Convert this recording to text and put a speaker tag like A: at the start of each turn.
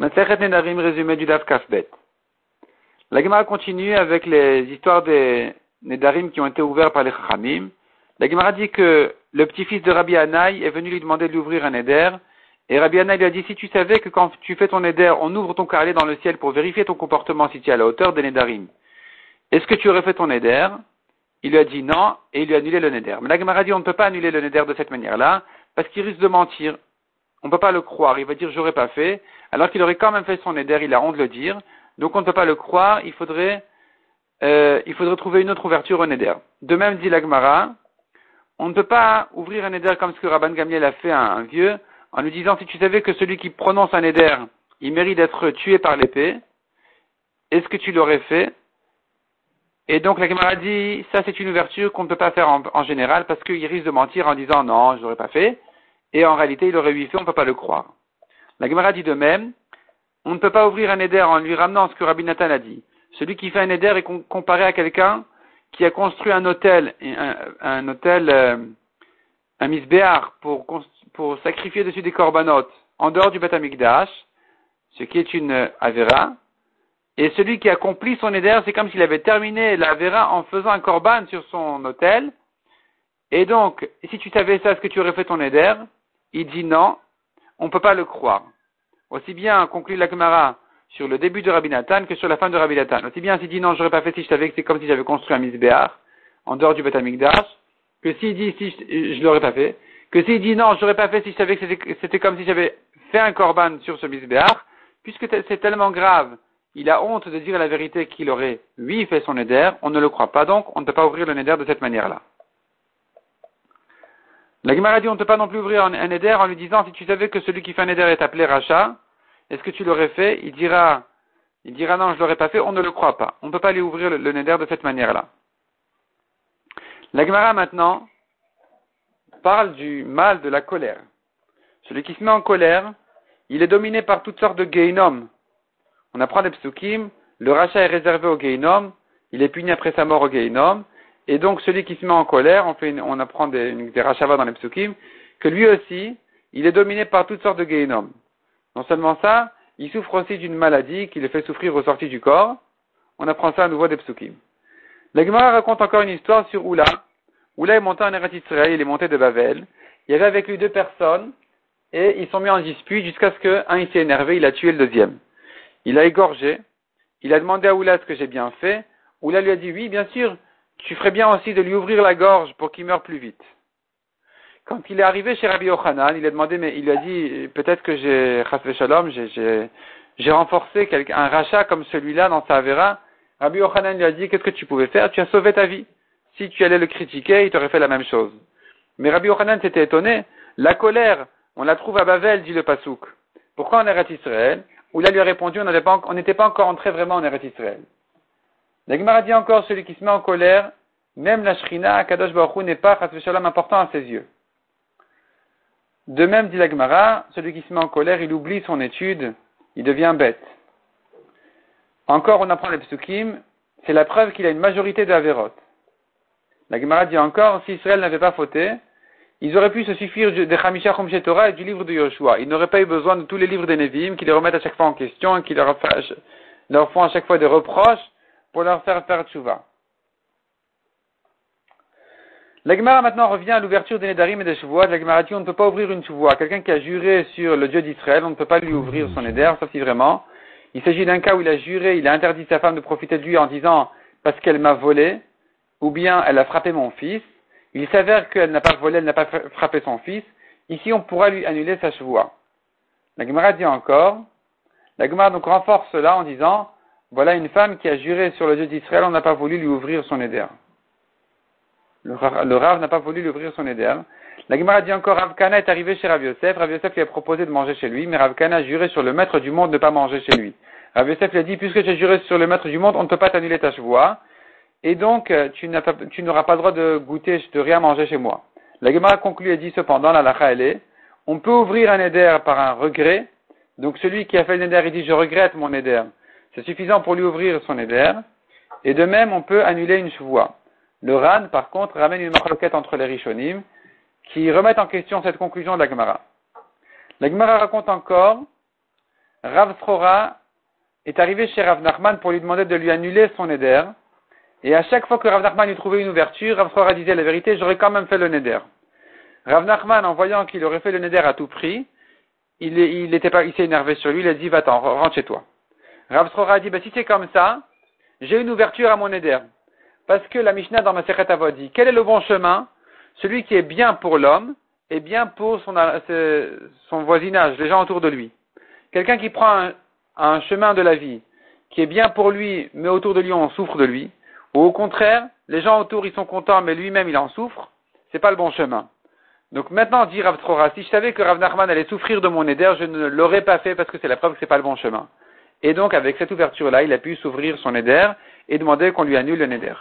A: Nedarim, résumé du Daf Kafbet. La Gemara continue avec les histoires des Nedarim qui ont été ouverts par les Chachamim. La Gemara dit que le petit-fils de Rabbi Anaï est venu lui demander de lui un Neder. Et Rabbi Anaï lui a dit, si tu savais que quand tu fais ton Neder, on ouvre ton carré dans le ciel pour vérifier ton comportement si tu es à la hauteur des Nedarim, est-ce que tu aurais fait ton Neder Il lui a dit non, et il lui a annulé le Neder. Mais la Gemara dit, on ne peut pas annuler le Neder de cette manière-là, parce qu'il risque de mentir. On ne peut pas le croire. Il va dire, j'aurais pas fait alors qu'il aurait quand même fait son éder, il a honte de le dire. Donc on ne peut pas le croire, il faudrait, euh, il faudrait trouver une autre ouverture au éder. De même, dit l'Agmara, on ne peut pas ouvrir un éder comme ce que Rabban Gamliel a fait à un vieux, en lui disant, si tu savais que celui qui prononce un éder, il mérite d'être tué par l'épée, est-ce que tu l'aurais fait? Et donc la Gemara dit, ça c'est une ouverture qu'on ne peut pas faire en, général parce qu'il risque de mentir en disant non, je l'aurais pas fait. Et en réalité, il aurait eu fait, on ne peut pas le croire. La Gemara dit de même, on ne peut pas ouvrir un éder en lui ramenant ce que Rabbi Nathan a dit. Celui qui fait un éder est comparé à quelqu'un qui a construit un hôtel, un, un hôtel, euh, un misbéar pour, sacrifier dessus des corbanotes en dehors du Batamikdash, ce qui est une avera. Et celui qui accomplit son éder, c'est comme s'il avait terminé l'avera en faisant un korban sur son hôtel. Et donc, si tu savais ça, est-ce que tu aurais fait ton éder? Il dit non, on ne peut pas le croire. Aussi bien conclut la Gemara sur le début de Rabbi Nathan que sur la fin de Rabbi Nathan. Aussi bien s'il dit non, j'aurais pas fait si je savais que c'est comme si j'avais construit un misbéar en dehors du Betamikdash, que s'il dit si je, l'aurais pas fait, que s'il dit non, j'aurais pas fait si je savais que c'était comme si j'avais fait un korban sur ce misbéar, puisque c'est tellement grave, il a honte de dire la vérité qu'il aurait, oui, fait son éder, on ne le croit pas, donc on ne peut pas ouvrir le néder de cette manière-là. La Gemara dit on ne peut pas non plus ouvrir un éder en lui disant si tu savais que celui qui fait un éder est appelé rachat, est-ce que tu l'aurais fait? Il dira, il dira non, je l'aurais pas fait, on ne le croit pas. On ne peut pas lui ouvrir le, le de cette manière-là. La Gemara maintenant parle du mal de la colère. Celui qui se met en colère, il est dominé par toutes sortes de geinom. On apprend des psukim, le rachat est réservé au geinom, il est puni après sa mort au geinom, et donc, celui qui se met en colère, on, fait on apprend des, rachavas dans les psukim, que lui aussi, il est dominé par toutes sortes de guénomes. Non seulement ça, il souffre aussi d'une maladie qui le fait souffrir au sorti du corps. On apprend ça à nouveau des psukim. La Gemara raconte encore une histoire sur Oula. Oula est monté en Eretz Israël, il est monté de Bavel. Il y avait avec lui deux personnes, et ils sont mis en dispute jusqu'à ce qu'un s'est énervé, il a tué le deuxième. Il a égorgé, il a demandé à Oula ce que j'ai bien fait. Oula lui a dit oui, bien sûr, tu ferais bien aussi de lui ouvrir la gorge pour qu'il meure plus vite. Quand il est arrivé chez Rabbi Yochanan, il a demandé, mais il lui a dit, peut-être que j'ai, Shalom, j'ai, renforcé un rachat comme celui-là dans sa Avera. Rabbi Yochanan lui a dit, qu'est-ce que tu pouvais faire? Tu as sauvé ta vie. Si tu allais le critiquer, il t'aurait fait la même chose. Mais Rabbi Yochanan s'était étonné. La colère, on la trouve à Bavel, dit le Pasouk. Pourquoi en Eretz Israël? Où il lui a répondu, on n'était pas, encore entré vraiment en Eretz Israël. La dit encore, celui qui se met en colère, même la Shrina, Kadosh Baruch n'est pas, Shalom, important à ses yeux. De même, dit la celui qui se met en colère, il oublie son étude, il devient bête. Encore, on apprend les psukim, c'est la preuve qu'il a une majorité de. La Gemara dit encore, si Israël n'avait pas fauté, ils auraient pu se suffire de Chamisha Chomshe et du livre de Yoshua. Ils n'auraient pas eu besoin de tous les livres des Nevi'im qui les remettent à chaque fois en question qui leur font à chaque fois des reproches pour leur faire faire tchouva. L'Agmara maintenant revient à l'ouverture des Nedarim et des Shavuot. L'Agmara dit on ne peut pas ouvrir une Shavuot. Quelqu'un qui a juré sur le Dieu d'Israël, on ne peut pas lui ouvrir son Neder, sauf si vraiment. Il s'agit d'un cas où il a juré, il a interdit sa femme de profiter de lui en disant parce qu'elle m'a volé, ou bien elle a frappé mon fils. Il s'avère qu'elle n'a pas volé, elle n'a pas frappé son fils. Ici, on pourra lui annuler sa Shavuot. La dit encore, la donc renforce cela en disant voilà une femme qui a juré sur le Dieu d'Israël, on n'a pas voulu lui ouvrir son éder. Le, Rav n'a pas voulu lui ouvrir son éder. La Gemara dit encore, Rav Kana est arrivé chez Rav Yosef. Rav Yosef lui a proposé de manger chez lui, mais Rav Kana a juré sur le maître du monde de ne pas manger chez lui. Rav Yosef lui a dit, puisque tu as juré sur le maître du monde, on ne peut pas t'annuler ta chevoie. Et donc, euh, tu n'auras pas, le droit de goûter, de rien manger chez moi. La Gemara conclut et dit cependant, la lacha elle est, on peut ouvrir un éder par un regret. Donc celui qui a fait le éder, il dit, je regrette mon éder. C'est suffisant pour lui ouvrir son éder. Et de même, on peut annuler une chevoie. Le RAN, par contre, ramène une marloquette entre les Rishonim qui remettent en question cette conclusion de la Gemara. La Gemara raconte encore Rav Srora est arrivé chez Rav Nachman pour lui demander de lui annuler son neder. Et à chaque fois que Rav Nachman lui trouvait une ouverture, Rav Srora disait la vérité, j'aurais quand même fait le neder. Rav Nachman, en voyant qu'il aurait fait le neder à tout prix, il, pas, il s'est énervé sur lui, il a dit, va-t'en, rentre chez toi. Rav Srora a dit, bah, si c'est comme ça, j'ai une ouverture à mon neder. Parce que la Mishnah dans ma Avot dit, quel est le bon chemin? Celui qui est bien pour l'homme et bien pour son, son voisinage, les gens autour de lui. Quelqu'un qui prend un, chemin de la vie qui est bien pour lui, mais autour de lui on souffre de lui, ou au contraire, les gens autour ils sont contents, mais lui-même il en souffre, c'est pas le bon chemin. Donc maintenant, dit Rav Trora, si je savais que Rav Nachman allait souffrir de mon éder, je ne l'aurais pas fait parce que c'est la preuve que c'est pas le bon chemin. Et donc, avec cette ouverture-là, il a pu s'ouvrir son éder et demander qu'on lui annule le néder.